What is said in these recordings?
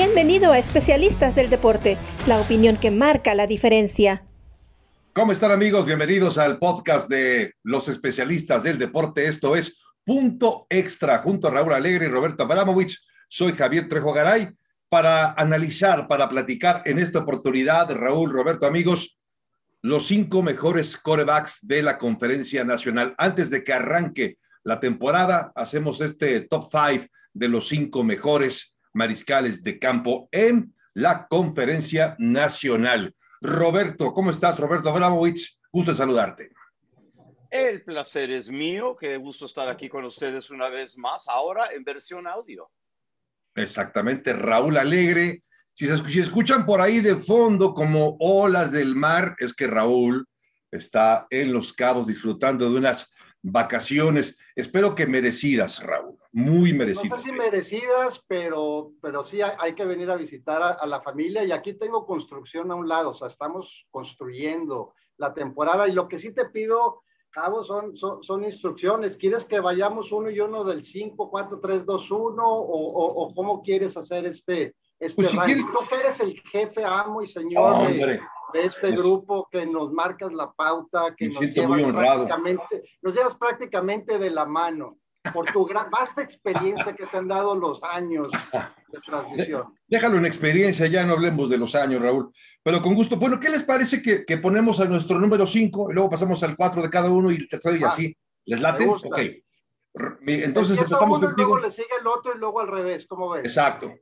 Bienvenido a Especialistas del Deporte, la opinión que marca la diferencia. ¿Cómo están amigos? Bienvenidos al podcast de los especialistas del deporte. Esto es Punto Extra junto a Raúl Alegre y Roberto Abramovich. Soy Javier Trejo Garay para analizar, para platicar en esta oportunidad, Raúl, Roberto, amigos, los cinco mejores corebacks de la conferencia nacional. Antes de que arranque la temporada, hacemos este top five de los cinco mejores mariscales de campo en la conferencia nacional. Roberto, ¿cómo estás? Roberto Abramovich, gusto saludarte. El placer es mío, qué gusto estar aquí con ustedes una vez más, ahora en versión audio. Exactamente, Raúl Alegre. Si, se, si escuchan por ahí de fondo como olas del mar, es que Raúl está en Los Cabos disfrutando de unas vacaciones, espero que merecidas, Raúl, muy merecidas. No sé si merecidas, pero, pero sí hay, que venir a visitar a, la familia. Y aquí tengo construcción a un lado, o sea, estamos construyendo la temporada. Y lo que sí te pido, Cabo, son, son, instrucciones. ¿Quieres que vayamos uno y uno del 5, 4, 3, 2, 1 o, o, cómo quieres hacer este, este pues si quieres... Tú eres el jefe, amo y señor de, de este grupo que nos marcas la pauta, que nos llevas, prácticamente, nos llevas prácticamente de la mano por tu gran, vasta experiencia que te han dado los años de transmisión. Déjalo en experiencia, ya no hablemos de los años, Raúl, pero con gusto. Bueno, ¿qué les parece que, que ponemos a nuestro número 5 y luego pasamos al 4 de cada uno y el tercero y ah, así? ¿Les late? Ok. Entonces empezamos uno, contigo. Luego le sigue el otro y luego al revés, ¿cómo ves? Exacto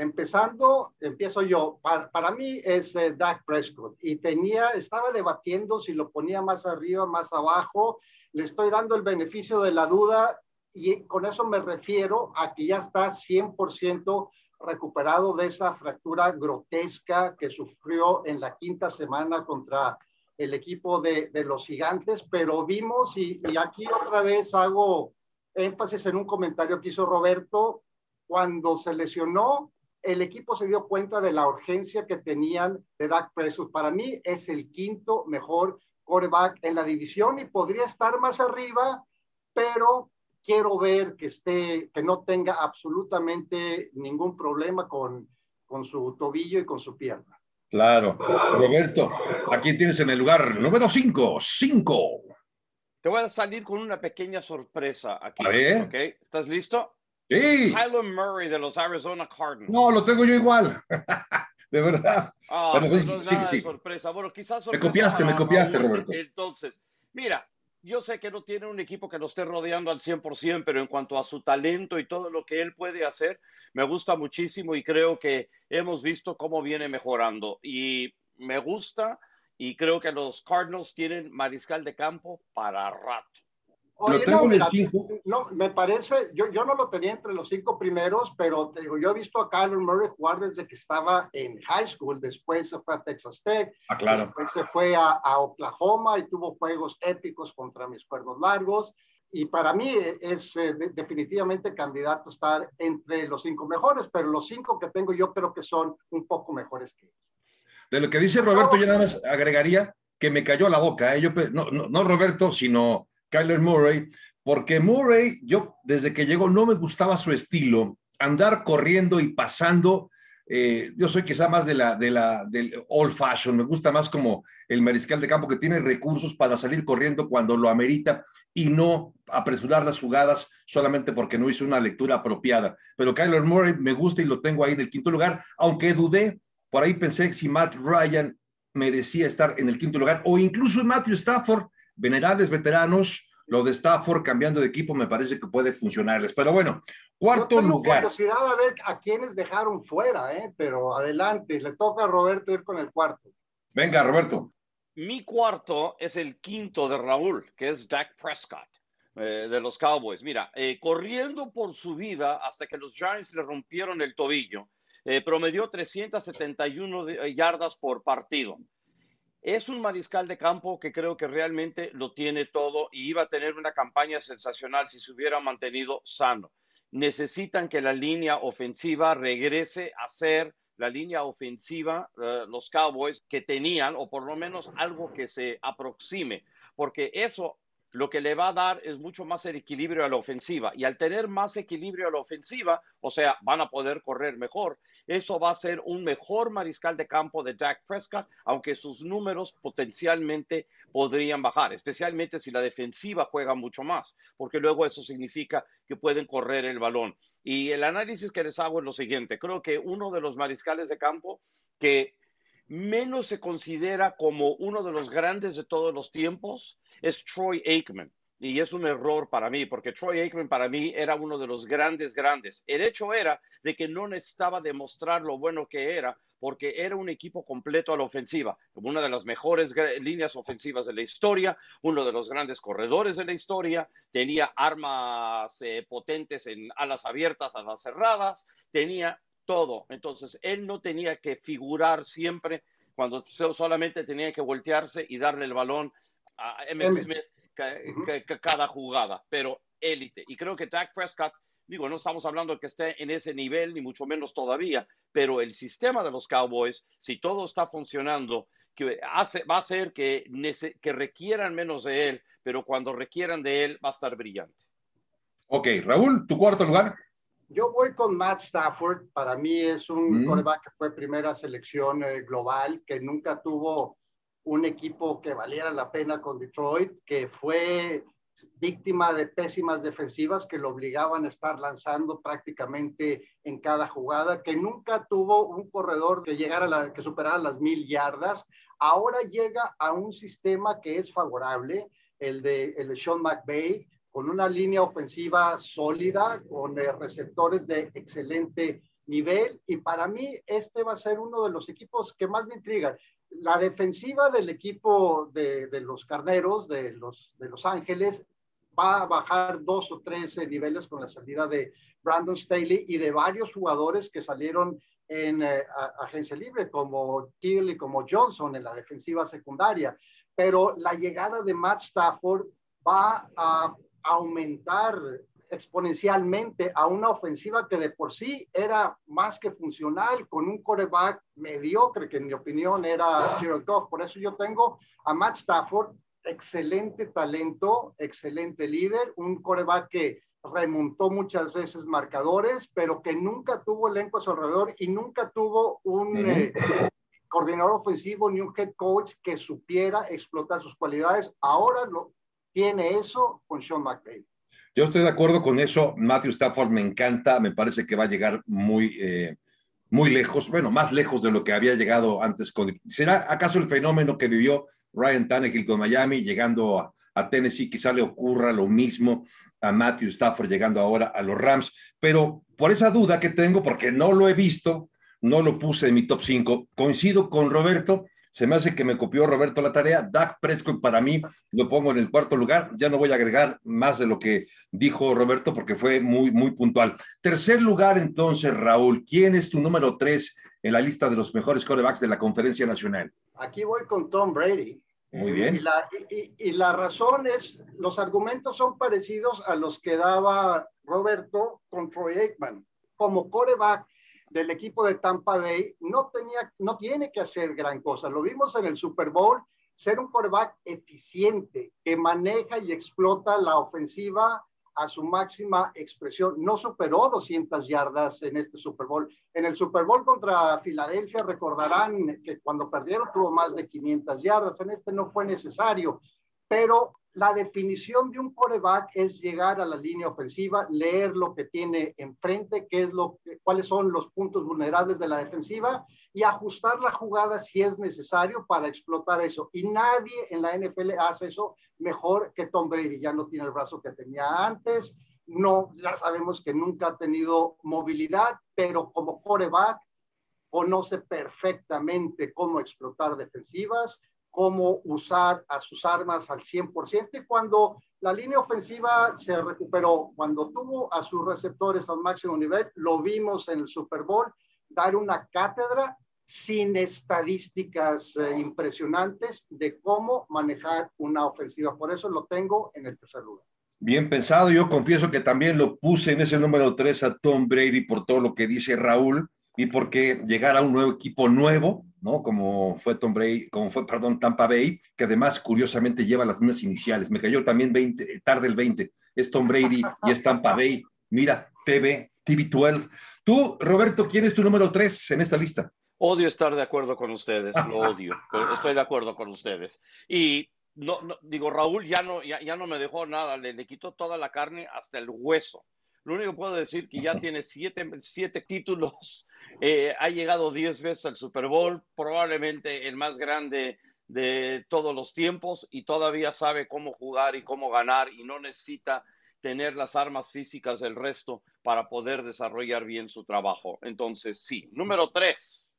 empezando, empiezo yo. Para, para mí es eh, Dak Prescott y tenía, estaba debatiendo si lo ponía más arriba, más abajo. Le estoy dando el beneficio de la duda y con eso me refiero a que ya está 100% recuperado de esa fractura grotesca que sufrió en la quinta semana contra el equipo de, de los gigantes, pero vimos, y, y aquí otra vez hago énfasis en un comentario que hizo Roberto, cuando se lesionó, el equipo se dio cuenta de la urgencia que tenían de Dak Prescott. Para mí es el quinto mejor quarterback en la división y podría estar más arriba, pero quiero ver que esté, que no tenga absolutamente ningún problema con, con su tobillo y con su pierna. Claro. Roberto, aquí tienes en el lugar número 5, 5. Te voy a salir con una pequeña sorpresa aquí. A ver. ¿okay? ¿Estás listo? Sí. Kyler Murray de los Arizona Cardinals. No, lo tengo yo igual. de verdad. Ah, pues no es nada de sorpresa. Bueno, quizás sorpresa Me copiaste, me copiaste, Roberto. Entonces, mira, yo sé que no tiene un equipo que lo esté rodeando al 100%, pero en cuanto a su talento y todo lo que él puede hacer, me gusta muchísimo y creo que hemos visto cómo viene mejorando. Y me gusta y creo que los Cardinals tienen mariscal de campo para rato no, me parece, yo, yo no lo tenía entre los cinco primeros, pero digo, yo he visto a Kyler Murray jugar desde que estaba en high school, después se fue a Texas Tech, ah, claro. después se fue a, a, Oklahoma y tuvo juegos épicos contra mis cuernos largos. Y para mí es eh, definitivamente candidato a estar entre los cinco mejores, pero los cinco que tengo yo creo que son un poco mejores que ellos. De lo que dice Roberto, yo nada más agregaría que me cayó la boca. ¿eh? Yo, no, no, no Roberto, sino Kyler Murray, porque Murray, yo desde que llegó no me gustaba su estilo, andar corriendo y pasando. Eh, yo soy quizá más de la, de la, del old fashion, me gusta más como el mariscal de campo que tiene recursos para salir corriendo cuando lo amerita y no apresurar las jugadas solamente porque no hizo una lectura apropiada. Pero Kyler Murray me gusta y lo tengo ahí en el quinto lugar, aunque dudé, por ahí pensé si Matt Ryan merecía estar en el quinto lugar o incluso Matthew Stafford, venerables veteranos, lo de Stafford cambiando de equipo me parece que puede funcionarles. Pero bueno, cuarto Yo tengo lugar. curiosidad a ver a quiénes dejaron fuera, ¿eh? pero adelante, le toca a Roberto ir con el cuarto. Venga, Roberto. Mi cuarto es el quinto de Raúl, que es Dak Prescott. Eh, de los Cowboys. Mira, eh, corriendo por su vida hasta que los Giants le rompieron el tobillo, eh, promedió 371 yardas por partido. Es un mariscal de campo que creo que realmente lo tiene todo y iba a tener una campaña sensacional si se hubiera mantenido sano. Necesitan que la línea ofensiva regrese a ser la línea ofensiva, uh, los Cowboys, que tenían, o por lo menos algo que se aproxime, porque eso lo que le va a dar es mucho más equilibrio a la ofensiva. Y al tener más equilibrio a la ofensiva, o sea, van a poder correr mejor. Eso va a ser un mejor mariscal de campo de Dak Prescott, aunque sus números potencialmente podrían bajar, especialmente si la defensiva juega mucho más, porque luego eso significa que pueden correr el balón. Y el análisis que les hago es lo siguiente. Creo que uno de los mariscales de campo que menos se considera como uno de los grandes de todos los tiempos es Troy Aikman. Y es un error para mí, porque Troy Aikman para mí era uno de los grandes, grandes. El hecho era de que no necesitaba demostrar lo bueno que era, porque era un equipo completo a la ofensiva, una de las mejores líneas ofensivas de la historia, uno de los grandes corredores de la historia, tenía armas eh, potentes en alas abiertas, alas cerradas, tenía todo. Entonces, él no tenía que figurar siempre cuando solamente tenía que voltearse y darle el balón a Emmett Smith cada jugada, pero élite. Y creo que Dak Prescott, digo, no estamos hablando de que esté en ese nivel, ni mucho menos todavía, pero el sistema de los Cowboys, si todo está funcionando, que hace, va a ser que, que requieran menos de él, pero cuando requieran de él va a estar brillante. Ok, Raúl, tu cuarto lugar. Yo voy con Matt Stafford. Para mí es un mm. que fue primera selección eh, global, que nunca tuvo un equipo que valiera la pena con Detroit, que fue víctima de pésimas defensivas que lo obligaban a estar lanzando prácticamente en cada jugada, que nunca tuvo un corredor que llegara a la, que superara las mil yardas. Ahora llega a un sistema que es favorable, el de, el de Sean McVay, con una línea ofensiva sólida, con eh, receptores de excelente nivel y para mí este va a ser uno de los equipos que más me intrigan la defensiva del equipo de, los carneros de los, de los Ángeles va a bajar dos o tres niveles con la salida de Brandon Staley y de varios jugadores que salieron en eh, agencia libre, como Till y como Johnson en la defensiva secundaria. Pero la llegada de Matt Stafford va a aumentar exponencialmente a una ofensiva que de por sí era más que funcional, con un coreback mediocre, que en mi opinión era Jared Goff. Por eso yo tengo a Matt Stafford, excelente talento, excelente líder, un coreback que remontó muchas veces marcadores, pero que nunca tuvo elenco a su alrededor y nunca tuvo un eh, coordinador ofensivo ni un head coach que supiera explotar sus cualidades. Ahora lo tiene eso con Sean McVay. Yo estoy de acuerdo con eso. Matthew Stafford me encanta, me parece que va a llegar muy, eh, muy lejos, bueno, más lejos de lo que había llegado antes. Con... ¿Será acaso el fenómeno que vivió Ryan Tannehill con Miami llegando a, a Tennessee? Quizá le ocurra lo mismo a Matthew Stafford llegando ahora a los Rams, pero por esa duda que tengo, porque no lo he visto, no lo puse en mi top 5, coincido con Roberto se me hace que me copió Roberto la tarea. Dak Prescott para mí lo pongo en el cuarto lugar. Ya no voy a agregar más de lo que dijo Roberto porque fue muy, muy puntual. Tercer lugar entonces, Raúl. ¿Quién es tu número tres en la lista de los mejores corebacks de la conferencia nacional? Aquí voy con Tom Brady. Muy bien. Y la, y la, razón es, los argumentos son parecidos a los que daba Roberto con Troy Aikman. Como coreback, del equipo de Tampa Bay no, tenía, no tiene que hacer gran cosa. Lo vimos en el Super Bowl, ser un quarterback eficiente que maneja y explota la ofensiva a su máxima expresión. No superó 200 yardas en este Super Bowl. En el Super Bowl contra Filadelfia recordarán que cuando perdieron tuvo más de 500 yardas. En este no fue necesario, pero la definición de un coreback es llegar a la línea ofensiva, leer lo que tiene enfrente, qué es lo cuáles son los puntos vulnerables de la defensiva y ajustar la jugada si es necesario para explotar eso. Y nadie en la NFL hace eso mejor que Tom Brady. Ya no tiene el brazo que tenía antes, no, ya sabemos que nunca ha tenido movilidad, pero como coreback conoce perfectamente cómo explotar defensivas, cómo usar a sus armas al 100%. Y cuando la línea ofensiva se recuperó, cuando tuvo a sus receptores al máximo nivel, lo vimos en el Super Bowl, dar una cátedra sin estadísticas eh, impresionantes de cómo manejar una ofensiva. Por eso lo tengo en el tercer lugar. Bien pensado, yo confieso que también lo puse en ese número 3 a Tom Brady por todo lo que dice Raúl y porque llegar a un nuevo equipo nuevo, ¿no? Como fue Tom Brady, como fue, perdón, Tampa Bay, que además curiosamente lleva las mismas iniciales. Me cayó también 20, tarde el 20. Es Tom Brady y es Tampa Bay. Mira, TV, TV12. Tú, Roberto, ¿quién es tu número 3 en esta lista? Odio estar de acuerdo con ustedes, lo odio. Estoy de acuerdo con ustedes. Y no, no digo, Raúl ya no, ya, ya no me dejó nada, le, le quitó toda la carne hasta el hueso. Lo único que puedo decir que ya tiene siete, siete títulos, eh, ha llegado diez veces al Super Bowl, probablemente el más grande de todos los tiempos y todavía sabe cómo jugar y cómo ganar y no necesita tener las armas físicas del resto para poder desarrollar bien su trabajo. Entonces, sí. Número tres,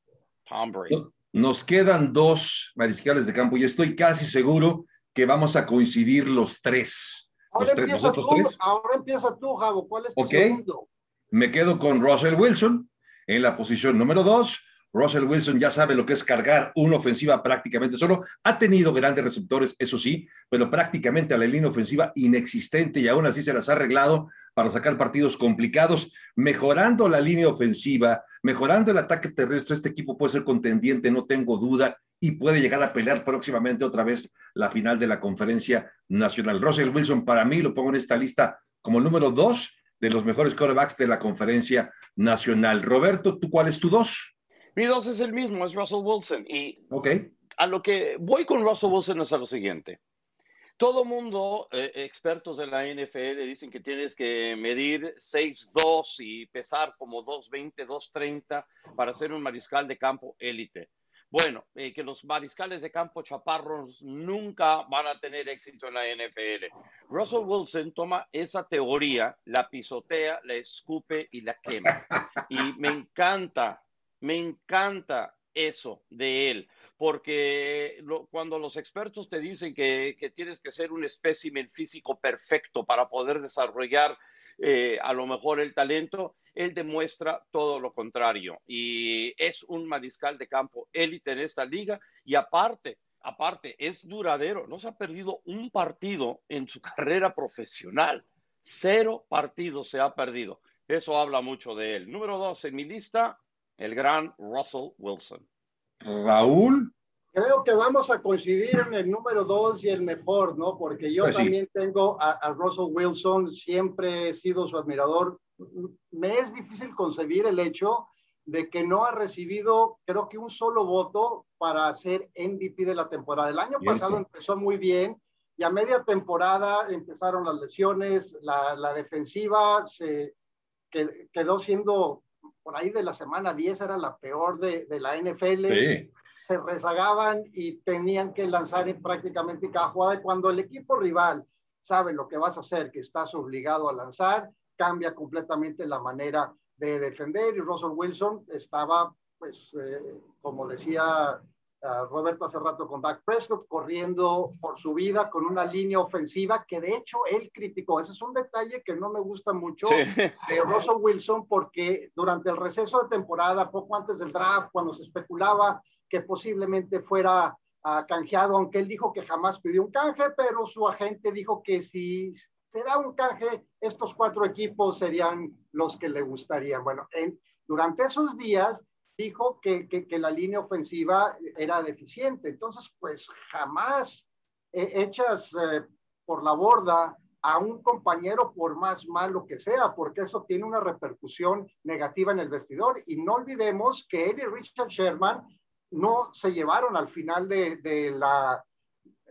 Tom Brady. Nos quedan dos mariscales de campo y estoy casi seguro que vamos a coincidir los tres. Ahora, tres, empieza tú, tres. ahora empieza tú, Javo. ¿Cuál es tu segundo? Me quedo con Russell Wilson en la posición número dos. Russell Wilson ya sabe lo que es cargar una ofensiva prácticamente solo. Ha tenido grandes receptores, eso sí, pero prácticamente a la línea ofensiva inexistente y aún así se las ha arreglado para sacar partidos complicados, mejorando la línea ofensiva, mejorando el ataque terrestre. Este equipo puede ser contendiente, no tengo duda, y puede llegar a pelear próximamente otra vez la final de la conferencia nacional. Russell Wilson, para mí, lo pongo en esta lista como número dos de los mejores quarterbacks de la conferencia nacional. Roberto, ¿tú cuál es tu dos? Mi dos es el mismo, es Russell Wilson. Y Ok. a lo que voy con Russell Wilson es a lo siguiente. Todo mundo, eh, expertos de la NFL, dicen que tienes que medir 6'2 y pesar como 2'20, 2'30 para ser un mariscal de campo élite. Bueno, eh, que los mariscales de campo chaparros nunca van a tener éxito en la NFL. Russell Wilson toma esa teoría, la pisotea, la escupe y la quema. Y me encanta, me encanta eso de él, porque lo- cuando los expertos te dicen que, que tienes que ser un espécimen físico perfecto para poder desarrollar eh, a lo mejor el talento, él demuestra todo lo contrario y es un mariscal de campo élite en esta liga y aparte, aparte, es duradero, no se ha perdido un partido en su carrera profesional, cero partidos se ha perdido. Eso habla mucho de él. Número dos en mi lista, el gran Russell Wilson. Raúl, Creo que vamos a coincidir en el número dos y el mejor, ¿no? Porque yo Pues sí. también tengo a, a Russell Wilson, siempre he sido su admirador. Me es difícil concebir el hecho de que no ha recibido, creo que un solo voto para ser MVP de la temporada. El año pasado empezó muy bien y a media temporada empezaron las lesiones, la, la defensiva se que- quedó siendo por ahí de la semana 10 era la peor de, de la NFL sí. se rezagaban y tenían que lanzar en prácticamente cada jugada. Y cuando el equipo rival sabe lo que vas a hacer, que estás obligado a lanzar, cambia completamente la manera de defender. Y Russell Wilson estaba, pues, eh, como decía uh, Roberto hace rato con Dak Prescott, corriendo por su vida con una línea ofensiva que de hecho él criticó. Ese es un detalle que no me gusta mucho Sí. de Russell Wilson porque durante el receso de temporada, poco antes del draft, cuando se especulaba que posiblemente fuera ah, canjeado, aunque él dijo que jamás pidió un canje, pero su agente dijo que si se da un canje, estos cuatro equipos serían los que le gustarían. Bueno, en, durante esos días dijo que, que, la línea ofensiva era deficiente, entonces pues jamás eh, echas por la borda a un compañero por más malo que sea, porque eso tiene una repercusión negativa en el vestidor. Y no olvidemos que él y Richard Sherman no se llevaron al final de, de la,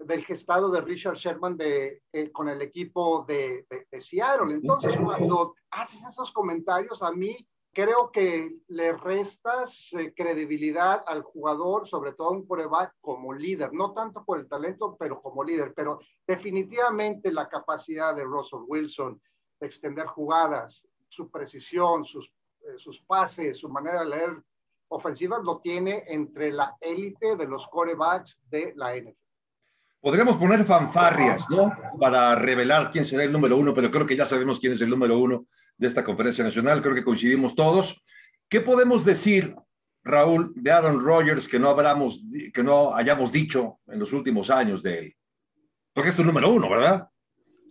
del gestado de Richard Sherman de, eh, con el equipo de, de, de, Seattle. Entonces, cuando haces esos comentarios, a mí creo que le restas eh, credibilidad al jugador, sobre todo un coreback como líder, no tanto por el talento, pero como líder. Pero definitivamente la capacidad de Russell Wilson de extender jugadas, su precisión, sus, eh, sus pases, su manera de leer ofensivas, lo tiene entre la élite de los corebacks de la NFL. Podríamos poner fanfarrias, ¿no? Para revelar quién será el número uno, pero creo que ya sabemos quién es el número uno de esta conferencia nacional. Creo que coincidimos todos. ¿Qué podemos decir, Raúl, de Aaron Rodgers que no, hablamos, que no hayamos dicho en los últimos años de él? Porque es tu número uno, ¿verdad?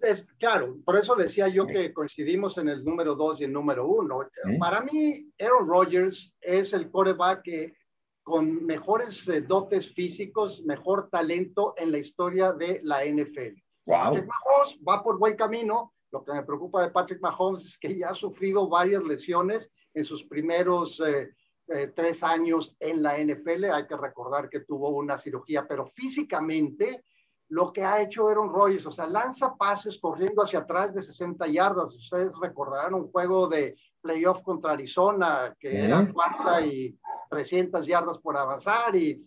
es, claro, por eso decía yo que coincidimos en el número dos y el número uno. Para mí, Aaron Rodgers es el coreback que con mejores eh, dotes físicos, mejor talento en la historia de la NFL. Patrick Mahomes va por buen camino. Lo que me preocupa de Patrick Mahomes es que ya ha sufrido varias lesiones en sus primeros eh, eh, tres años en la NFL. Hay que recordar que tuvo una cirugía, pero físicamente lo que ha hecho Aaron Rodgers, o sea, lanza pases corriendo hacia atrás de 60 yardas. Ustedes recordarán un juego de playoff contra Arizona, que era cuarta y 300 yardas por avanzar y,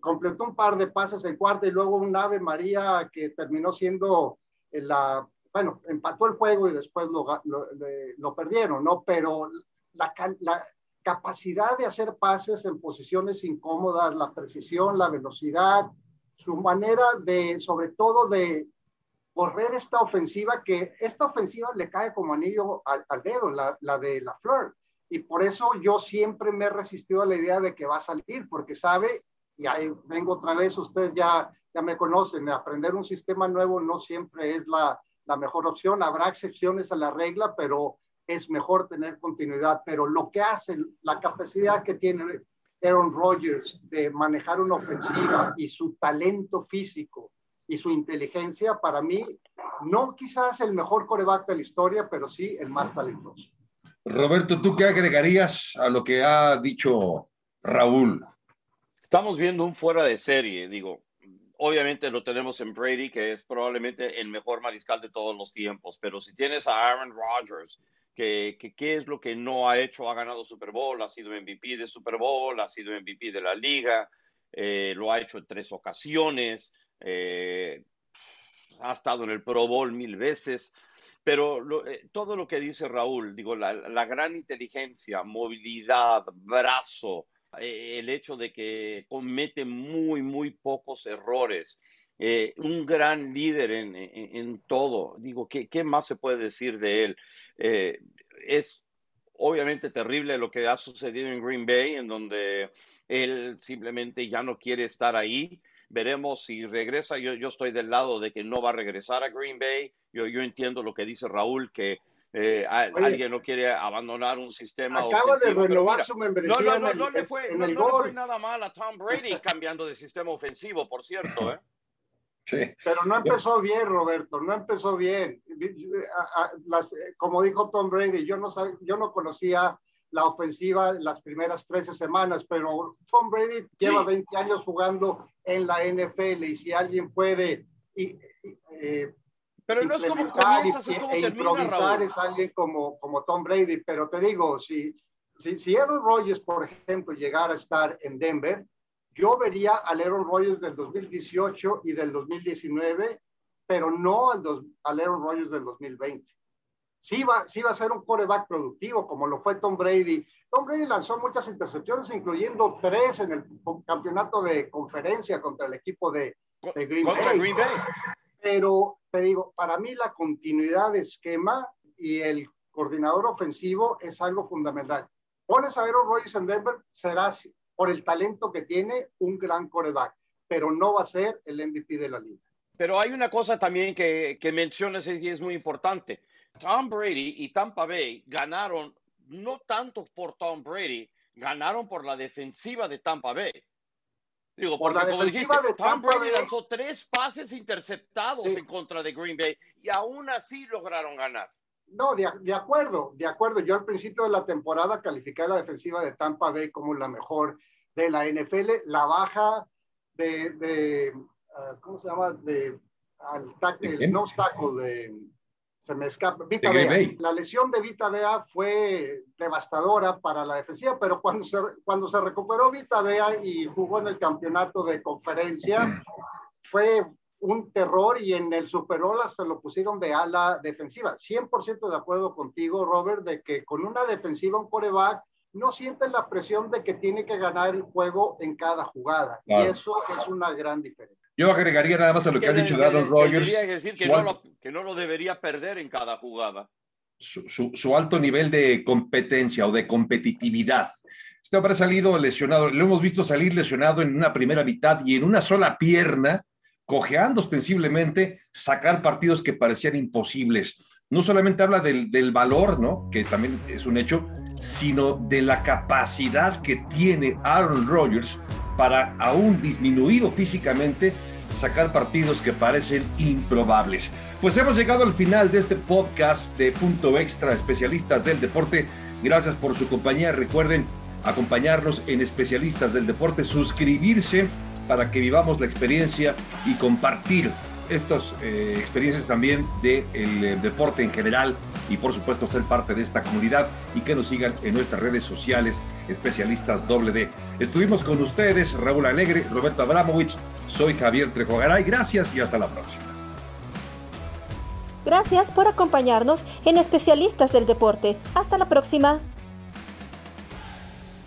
completó un par de pases en cuarta y luego un Ave María que terminó siendo la, bueno, empató el juego y después lo, lo, perdieron, ¿no? Pero la, la capacidad de hacer pases en posiciones incómodas, la precisión, la velocidad, su manera de, sobre todo, de correr esta ofensiva, que esta ofensiva le cae como anillo al, dedo, la, la, de la Fleur. Y por eso yo siempre me he resistido a la idea de que va a salir, porque sabe, y ahí vengo otra vez, ustedes ya, ya me conocen, aprender un sistema nuevo no siempre es la, la mejor opción, habrá excepciones a la regla, pero es mejor tener continuidad. Pero lo que hace, la capacidad que tiene Aaron Rodgers de manejar una ofensiva y su talento físico y su inteligencia, para mí, no quizás el mejor coreback de la historia, pero sí el más talentoso. Roberto, ¿tú qué agregarías a lo que ha dicho Raúl? Estamos viendo un fuera de serie, digo. Obviamente lo tenemos en Brady, que es probablemente el mejor mariscal de todos los tiempos, pero si tienes a Aaron Rodgers, que, qué es lo que no ha hecho, ha ganado Super Bowl, ha sido MVP de Super Bowl, ha sido MVP de la liga, eh, lo ha hecho en tres ocasiones, eh, ha estado en el Pro Bowl mil veces, pero eh, todo lo que dice Raúl, digo, la, la gran inteligencia, movilidad, brazo, el hecho de que comete muy, muy pocos errores, un gran líder en, en, todo. Digo, ¿qué, ¿qué, más se puede decir de él? Eh, es obviamente terrible lo que ha sucedido en Green Bay, en donde él simplemente ya no quiere estar ahí. Veremos si regresa. Yo, yo estoy del lado de que no va a regresar a Green Bay. Yo, yo entiendo lo que dice Raúl, que eh, alguien no quiere abandonar un sistema. Acaba de renovar su membresía. No, no, no, le fue, no, le fue nada mal a Tom Brady cambiando de sistema ofensivo, por cierto. ¿eh? Pero no empezó bien, Roberto, no empezó bien. como dijo Tom Brady, yo no, yo no conocía la ofensiva las primeras 13 semanas, pero Tom Brady lleva 20 años jugando en la NFL y si alguien puede eh, pero no es como e improvisar es alguien como, como Tom Brady, pero te digo, si, si, si Aaron Rodgers, por ejemplo, llegara a estar en Denver, yo vería al Aaron Rodgers del 2018 y del 2019, pero no al, dos, al Aaron Rodgers del 2020. Sí va, sí va a ser un quarterback productivo, como lo fue Tom Brady. Tom Brady lanzó muchas intercepciones, incluyendo tres en el campeonato de conferencia contra el equipo de, Green, Bay. Pero te digo, para mí la continuidad de esquema y el coordinador ofensivo es algo fundamental. Pones a Aaron Rodgers en Denver, serás por el talento que tiene, un gran coreback, pero no va a ser el MVP de la liga. Pero hay una cosa también que, que mencionas y es muy importante. Tom Brady y Tampa Bay ganaron no tanto por Tom Brady, ganaron por la defensiva de Tampa Bay. Digo, por la defensiva de Tom Brady lanzó tres pases interceptados en contra de Green Bay y aún así lograron ganar. No, de, acuerdo, de acuerdo. Yo al principio de la temporada calificé la defensiva de Tampa Bay como la mejor de la NFL. La baja de, ah, ¿cómo se llama? De, al tackle, no tackle, de, se me escapa, Vita Bea. La lesión de Vita Bea fue devastadora para la defensiva, pero cuando se, cuando se recuperó Vita Bea y jugó en el campeonato de conferencia, fue un terror y en el Super Bowl se lo pusieron de ala defensiva. 100% de acuerdo contigo, Robert, de que con una defensiva, un coreback, no siente la presión de que tiene que ganar el juego en cada jugada. Y eso es una gran diferencia. Yo agregaría nada más a lo que, ha dicho Aaron Rodgers. decir que no, lo, que no, lo, debería perder en cada jugada. Su, su, su, alto nivel de competencia o de competitividad. Este hombre ha salido lesionado, lo hemos visto salir lesionado en una primera mitad y en una sola pierna cojeando ostensiblemente, sacar partidos que parecían imposibles. No solamente habla del, del valor, ¿no? Que también es un hecho, sino de la capacidad que tiene Aaron Rodgers para, aún disminuido físicamente, sacar partidos que parecen improbables. Pues hemos llegado al final de este podcast de Punto Extra, especialistas del deporte. Gracias por su compañía. Recuerden acompañarnos en Especialistas del Deporte, suscribirse para que vivamos la experiencia y compartir estas eh, experiencias también del de eh, deporte en general y por supuesto ser parte de esta comunidad y que nos sigan en nuestras redes sociales especialistas doble D. Estuvimos con ustedes Raúl Alegre, Roberto Abramovich, soy Javier Trejogaray, gracias y hasta la próxima. Gracias por acompañarnos en Especialistas del Deporte. Hasta la próxima.